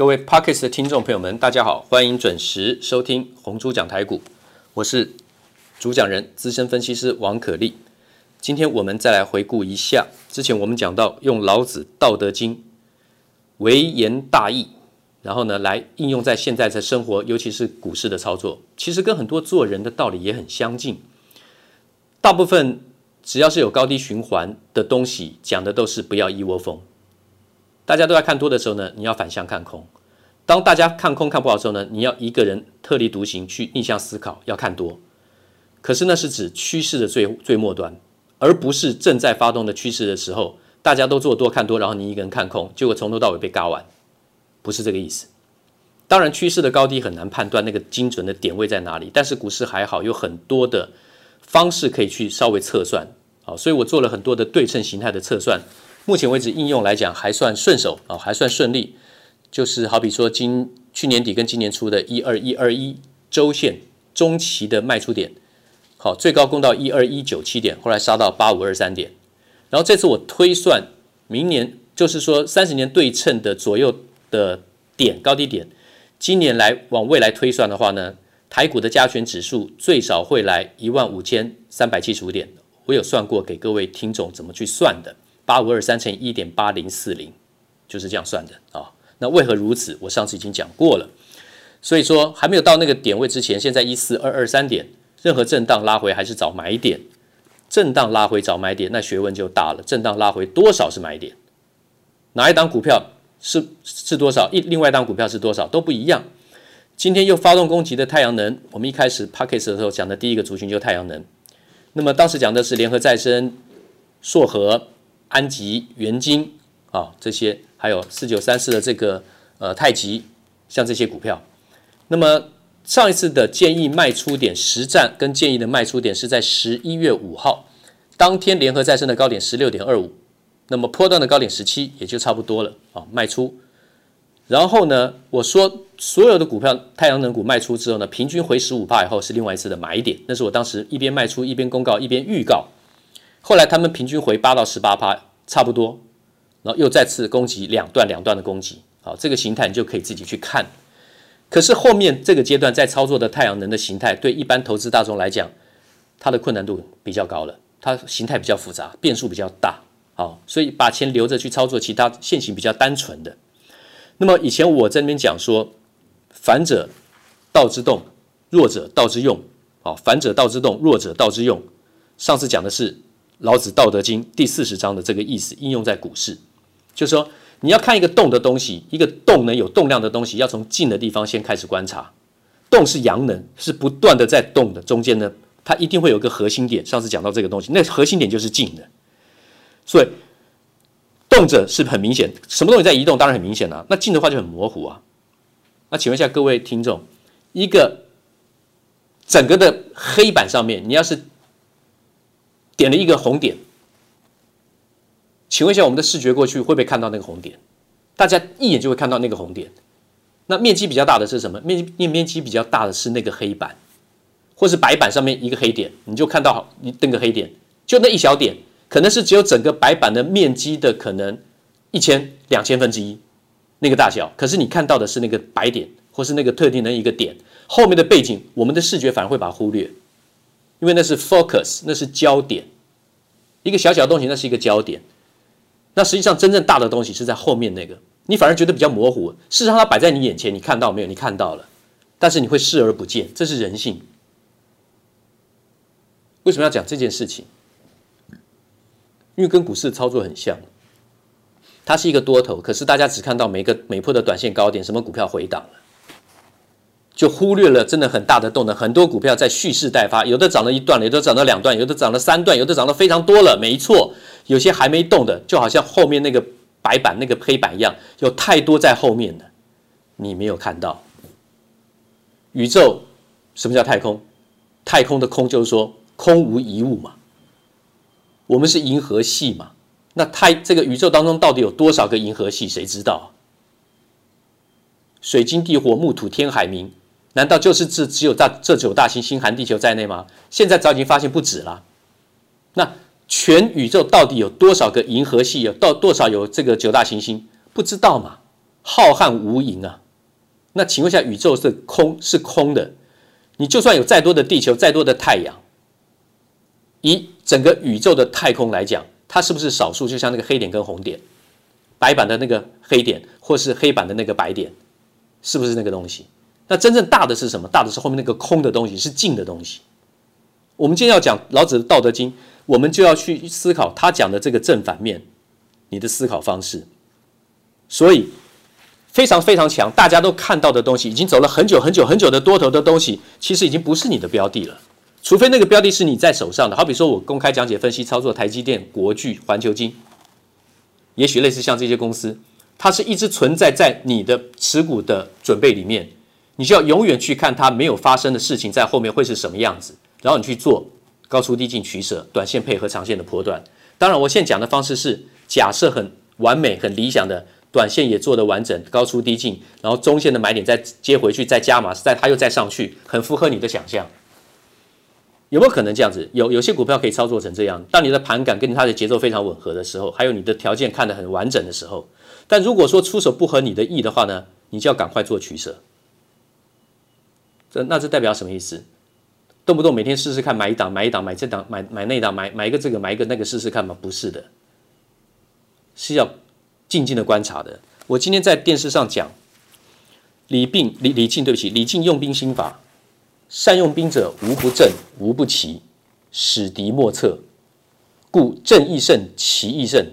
各位 Podcast 的听众朋友们，大家好，欢迎准时收听红猪讲台股，我是主讲人资深分析师王可立。今天我们再来回顾一下，之前我们讲到用老子《道德经》微言大义，然后呢来应用在现在的生活，尤其是股市的操作，其实跟很多做人的道理也很相近。大部分只要是有高低循环的东西，讲的都是不要一窝蜂。大家都在看多的时候呢，你要反向看空；当大家看空看不好的时候呢，你要一个人特立独行去逆向思考，要看多。可是那是指趋势的最最末端，而不是正在发动的趋势的时候，大家都做多看多，然后你一个人看空，结果从头到尾被嘎完，不是这个意思。当然，趋势的高低很难判断那个精准的点位在哪里，但是股市还好，有很多的方式可以去稍微测算。好，所以我做了很多的对称形态的测算。目前为止，应用来讲还算顺手啊，还算顺利。就是好比说，今去年底跟今年初的一二一二一周线中期的卖出点，好，最高攻到一二一九七点，后来杀到八五二三点。然后这次我推算明年，就是说三十年对称的左右的点高低点，今年来往未来推算的话呢，台股的加权指数最少会来一万五千三百七十五点。我有算过，给各位听众怎么去算的。八五二三乘以一点八零四零，就是这样算的啊、那为何如此？我上次已经讲过了。所以说还没有到那个点位之前，现在一四二二三点，任何震荡拉回还是找买点。震荡拉回找买点，那学问就大了。震荡拉回多少是买点？哪一档股票是是多少？一另外一档股票是多少都不一样。今天又发动攻击的太阳能，我们一开始 Podcast 的时候讲的第一个族群就是太阳能。那么当时讲的是联合再生、硕和。安吉、元晶啊，这些还有四九三四的这个呃太极，像这些股票。那么上一次的建议卖出点实战跟建议的卖出点是在十一月五号，当天联合再生的高点十六点二五，那么波段的高点十七，也就差不多了啊，卖出。然后呢，我说所有的股票太阳能股卖出之后呢，平均回十五趴以后是另外一次的买点，那是我当时一边卖出一边公告一边预告。后来他们平均回八到十八趴，差不多，然后又再次攻击两段两段的攻击，好，这个形态你就可以自己去看。可是后面这个阶段在操作的太阳能的形态，对一般投资大众来讲，它的困难度比较高了，它形态比较复杂，变数比较大，好，所以把钱留着去操作其他线型比较单纯的。那么以前我在那边讲说，反者道之动，弱者道之用，好，反者道之动，弱者道之用。上次讲的是。老子《道德经》第四十章的这个意思应用在股市，就是说你要看一个动的东西，一个动能有动量的东西，要从静的地方先开始观察。动是阳能，是不断的在动的，中间呢，它一定会有个核心点。上次讲到这个东西，那核心点就是静的。所以动者是很明显，什么东西在移动，当然很明显啊。那静的话就很模糊啊。那请问一下各位听众，一个整个的黑板上面，你要是点了一个红点，请问一下，我们的视觉过去会不会看到那个红点？大家一眼就会看到那个红点。那面积比较大的是什么？面面面积比较大的是那个黑板，或是白板上面一个黑点，你就看到一那个黑点，就那一小点，可能是只有整个白板的面积的可能一千两千分之一那个大小，可是你看到的是那个白点，或是那个特定的一个点，后面的背景，我们的视觉反而会把它忽略。因为那是 focus，那是焦点，一个小小的东西，那是一个焦点。那实际上真正大的东西是在后面那个，你反而觉得比较模糊。事实上，它摆在你眼前，你看到没有？你看到了，但是你会视而不见，这是人性。为什么要讲这件事情？因为跟股市的操作很像，它是一个多头，可是大家只看到每个每破的短线高点，什么股票回档了。就忽略了真的很大的动能，很多股票在蓄势待发，有的涨了一段了，有的涨了两段，有的涨了三段，有的涨了非常多了。没错，有些还没动的，就好像后面那个白板那个黑板一样，有太多在后面的，你没有看到。宇宙什么叫太空？太空的空就是说空无一物嘛。我们是银河系嘛？那太这个宇宙当中到底有多少个银河系？谁知道？水金地火木土天海冥。难道就是这只有大这九大行星含地球在内吗？现在早已经发现不止了。那全宇宙到底有多少个银河系？有到多少有这个九大行星？不知道嘛？浩瀚无垠啊。那请问一下，宇宙是空是空的？你就算有再多的地球，再多的太阳，以整个宇宙的太空来讲，它是不是少数？就像那个黑点跟红点，白板的那个黑点，或是黑板的那个白点，是不是那个东西？那真正大的是什么？大的是后面那个空的东西，是静的东西。我们今天要讲老子的《道德经》，我们就要去思考他讲的这个正反面，你的思考方式。所以非常非常强，大家都看到的东西，已经走了很久很久很久的多头的东西，其实已经不是你的标的了。除非那个标的是你在手上的，好比说我公开讲解、分析、操作台积电、国巨、环球金，也许类似像这些公司，它是一直存在在你的持股的准备里面。你就要永远去看它没有发生的事情在后面会是什么样子，然后你去做高出低进取舍，短线配合长线的波段。当然，我现在讲的方式是假设很完美、很理想的，短线也做得完整，高出低进，然后中线的买点再接回去，再加码，再它又再上去，很符合你的想象。有没有可能这样子？有，有些股票可以操作成这样。当你的盘感跟它的节奏非常吻合的时候，还有你的条件看得很完整的时候，但如果说出手不合你的意的话呢，你就要赶快做取舍。这那这代表什么意思？动不动每天试试看，买一档买一档买这档买买那档买买一个这个买一个那个试试看吗？不是的，是要静静的观察的。我今天在电视上讲李病李李靖，对不起，李靖用兵心法：善用兵者，无不正，无不奇，使敌莫测。故正亦胜，奇亦胜。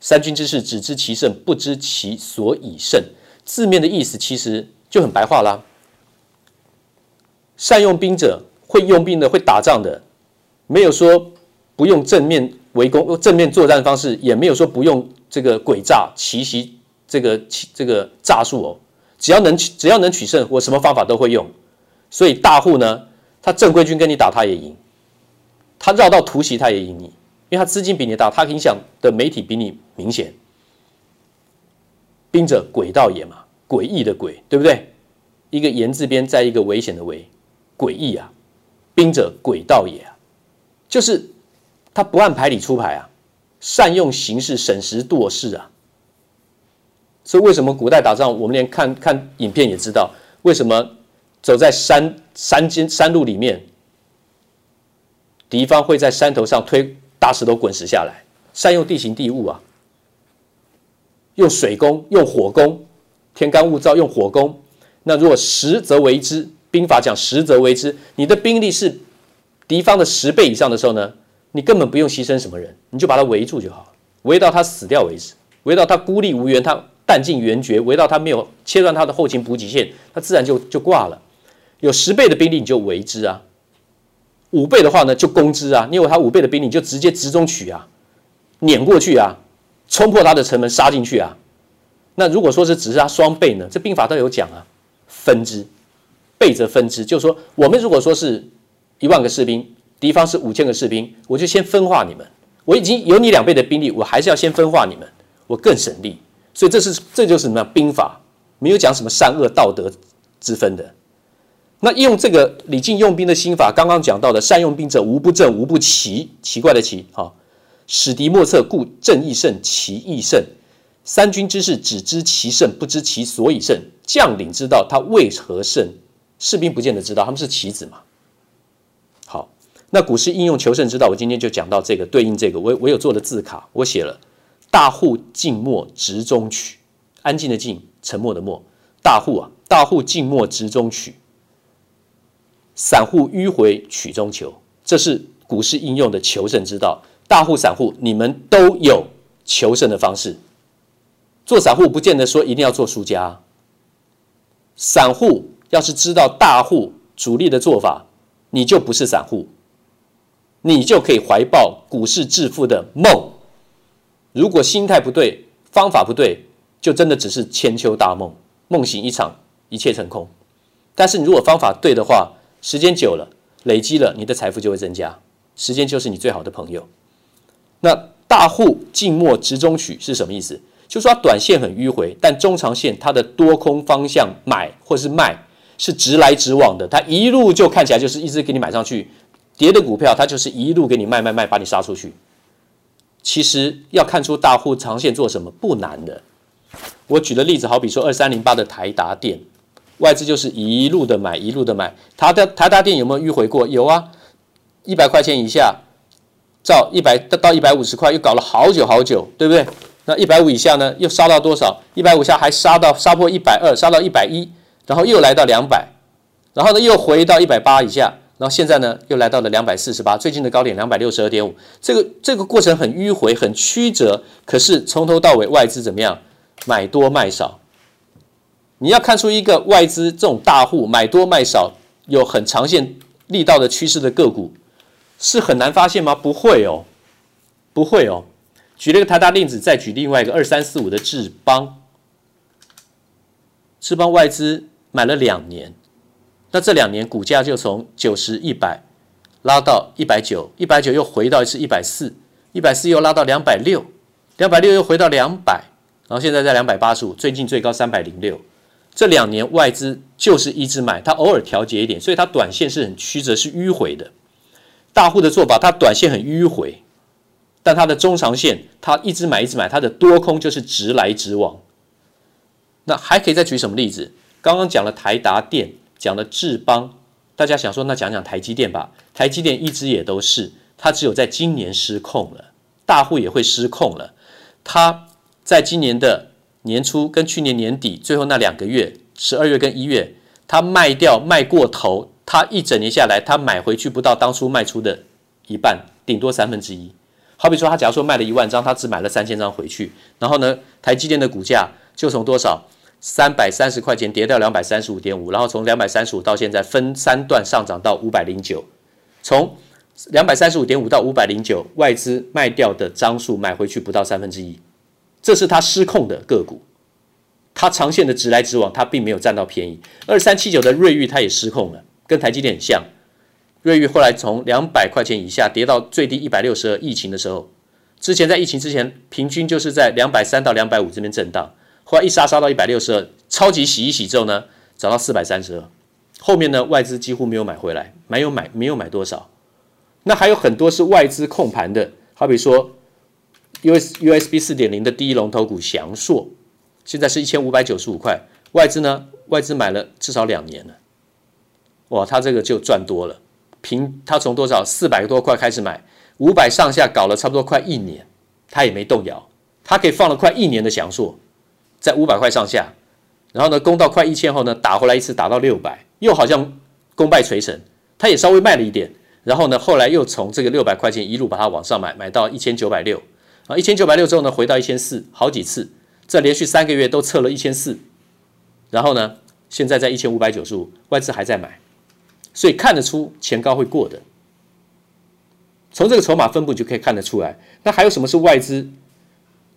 三军之事，只知其胜，不知其所以胜。字面的意思其实就很白话啦。善用兵者，会用兵的，会打仗的，没有说不用正面围攻、正面作战方式，也没有说不用这个诡诈、奇袭这个这个诈术哦。只要能只要能取胜，我什么方法都会用。所以大户呢，他正规军跟你打，他也赢；他绕道突袭，他也赢你，因为他资金比你大，他影响的媒体比你明显。兵者，诡道也嘛，诡异的诡，对不对？一个言字边，在一个危险的危。诡异啊，兵者诡道也啊，就是他不按牌理出牌啊，善用形势，审时度势啊。所以为什么古代打仗，我们连看看影片也知道，为什么走在山山间山路里面，敌方会在山头上推大石头滚石下来，善用地形地物啊，用水攻，用火攻，天干物燥，用火攻。那如果实则为之。兵法讲实则为之，你的兵力是敌方的十倍以上的时候呢，你根本不用牺牲什么人，你就把他围住就好，围到他死掉为止，围到他孤立无援，他弹尽援绝，围到他没有切断他的后勤补给线，他自然就就挂了。有十倍的兵力你就围之啊，五倍的话呢就攻之啊，你有他五倍的兵力你就直接直中取啊，碾过去啊，冲破他的城门杀进去啊。那如果说是只是他双倍呢，这兵法都有讲啊，分之。倍则分之，就是说，我们如果说是一万个士兵，敌方是五千个士兵，我就先分化你们。我已经有你两倍的兵力，我还是要先分化你们，我更省力。所以这是这就是什么兵法，没有讲什么善恶道德之分的。那用这个李靖用兵的心法，刚刚讲到的善用兵者，无不正，无不奇，奇怪的奇，哈，使敌莫测，故正亦胜，奇亦胜。三军之事，只知其胜，不知其所以胜。将领知道他为何胜。士兵不见得知道，他们是棋子嘛。好，那股市应用求胜之道，我今天就讲到这个，对应这个，我我有做的字卡，我写了“大户静默直中取”，安静的静，沉默的默。大户啊，大户静默直中取，散户迂回曲中求，这是股市应用的求胜之道。大户、散户，你们都有求胜的方式。做散户不见得说一定要做输家，散户。要是知道大户主力的做法，你就不是散户，你就可以怀抱股市致富的梦。如果心态不对，方法不对，就真的只是千秋大梦，梦醒一场，一切成空。但是你如果方法对的话，时间久了，累积了，你的财富就会增加。时间就是你最好的朋友。那大户静默直中取是什么意思？就说短线很迂回，但中长线它的多空方向买或是卖。是直来直往的，它一路就看起来就是一直给你买上去，跌的股票它就是一路给你卖卖卖，把你杀出去。其实要看出大户长线做什么不难的，我举的例子，好比说二三零八的台达电，外资就是一路的买，一路的买。它的台达电有没有迂回过？有啊，一百块钱以下，照一百到一百五十块，又搞了好久好久，对不对？那一百五以下呢，又杀到多少？一百五下还杀到杀破一百二，杀到一百一，然后又来到两百，然后呢又回到一百八以下。然后现在呢，又来到了两百四十八，最近的高点两百六十二点五。这个这个过程很迂回，很曲折。可是从头到尾，外资怎么样？买多卖少。你要看出一个外资这种大户买多卖少，有很长线力道的趋势的个股，是很难发现吗？不会哦，不会哦。举了一个台达电子，再举另外一个二三四五的智邦。智邦外资买了两年。那这两年股价就从九十一百拉到一百九，一百九又回到一次一百四，一百四又拉到两百六，两百六又回到两百，然后现在在两百八十五，最近最高三百零六。这两年外资就是一直买，它偶尔调节一点，所以它短线是很曲折，是迂回的。大户的做法，它短线很迂回，但它的中长线，它一直买一直买，它的多空就是直来直往。那还可以再举什么例子？刚刚讲了台达电。讲了智邦，大家想说，那讲讲台积电吧。台积电一直也都是，它只有在今年失控了，大户也会失控了。它在今年的年初跟去年年底最后那两个月，十二月跟一月，它卖掉卖过头，它一整年下来，它买回去不到当初卖出的一半，顶多三分之一。好比说，他假如说卖了一万张，他只买了三千张回去，然后呢，台积电的股价就从多少？三百三十块钱跌到两百三十五点五，然后从两百三十五到现在分三段上涨到五百零九，从两百三十五点五到五百零九，外资卖掉的张数买回去不到三分之一，这是它失控的个股，它长线的直来直往，它并没有占到便宜。二三七九的瑞昱它也失控了，跟台积电很像，瑞昱后来从两百块钱以下跌到最低一百六十二，疫情的时候，之前在疫情之前平均就是在两百三到两百五这边震荡。后来一杀杀到一百六十二，超级洗一洗之后呢，涨到四百三十二。后面呢，外资几乎没有买回来，没有买，没有买多少。那还有很多是外资控盘的，好比说 US USB 四点零的第一龙头股祥硕，现在是一千五百九十五块。外资呢，外资买了至少两年了。哇，他这个就赚多了。平他从多少四百多块开始买，五百上下搞了差不多快一年，他也没动摇，他可以放了快一年的翔硕。在五百块上下，然后呢，攻到快一千后呢，打回来一次，打到六百，又好像功败垂成，他也稍微卖了一点，然后呢，后来又从这个六百块钱一路把它往上买，买到一千九百六，啊，一千九百六之后呢，回到一千四，好几次，这连续三个月都测了一千四，然后呢，现在在一千五百九十五，外资还在买，所以看得出前高会过的，从这个筹码分布就可以看得出来。那还有什么是外资？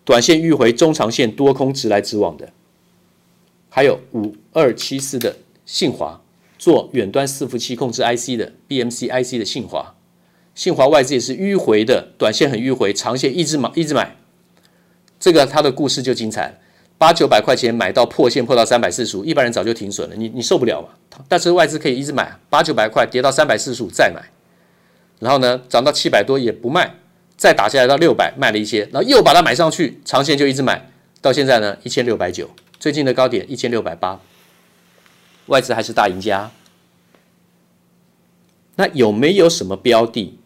短线迂回，中长线多空直来直往的，还有五二七四的信华做远端伺服器控制 IC 的 BMC IC 的信华，信华外资也是迂回的，短线很迂回，长线一直买一直买。这个它的故事就精彩，八九百块钱买到破线破到三百四十五，一般人早就停损了，你你受不了嘛？但是外资可以一直买，八九百块跌到三百四十五再买，然后呢涨到七百多也不卖。再打下来到六百，卖了一些，然后又把它买上去，长线就一直买，到现在呢一千六百九，最近的高点一千六百八，外资还是大赢家。那有没有什么标的？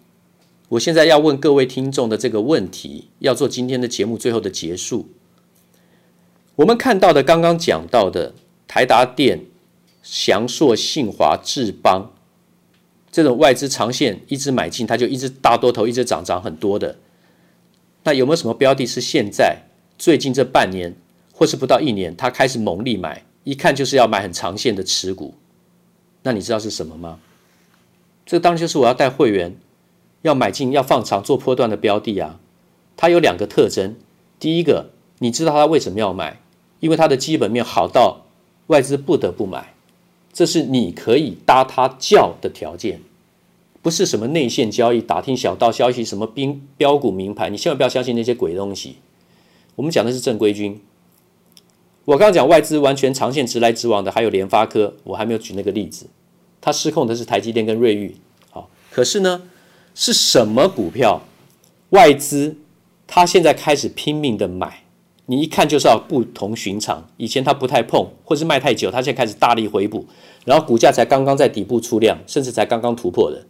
我现在要问各位听众的这个问题，要做今天的节目最后的结束。我们看到的刚刚讲到的台达电、祥硕、信华、智邦。这种外资长线一直买进，它就一直大多头一直涨涨很多的。那有没有什么标的是现在最近这半年或是不到一年，它开始猛力买，一看就是要买很长线的持股？那你知道是什么吗？这当然就是我要带会员要买进要放长做波段的标的啊。它有两个特征，第一个，你知道它为什么要买？因为它的基本面好到外资不得不买，这是你可以搭他叫的条件。不是什么内线交易、打听小道消息、什么兵标股名牌，你千万不要相信那些鬼东西。我们讲的是正规军。我刚刚讲外资完全长线直来直往的，还有联发科，我还没有举那个例子。它失控的是台积电跟瑞昱。好，可是呢，是什么股票？外资它现在开始拼命的买，你一看就是要不同寻常。以前他不太碰，或是卖太久，他现在开始大力回补，然后股价才刚刚在底部出量，甚至才刚刚突破的。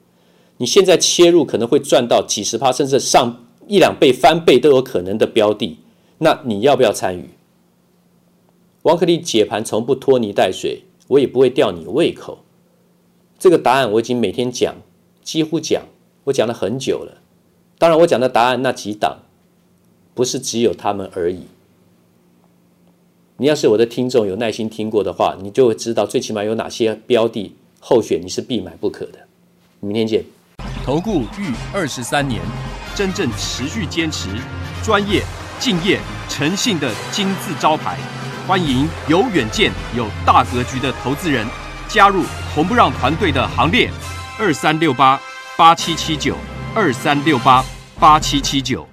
你现在切入可能会赚到几十趴，甚至上一两倍、翻倍都有可能的标的，那你要不要参与？王可立解盘从不拖泥带水，我也不会吊你胃口。这个答案我已经每天讲，几乎讲，我讲了很久了。当然，我讲的答案那几档，不是只有他们而已。你要是我的听众，有耐心听过的话，你就会知道，最起码有哪些标的候选你是必买不可的。明天见。投顾逾二十三年，真正持续坚持、专业、敬业、诚信的金字招牌。欢迎有远见、有大格局的投资人加入红不让团队的行列。二三六八八七七九，二三六八八七七九。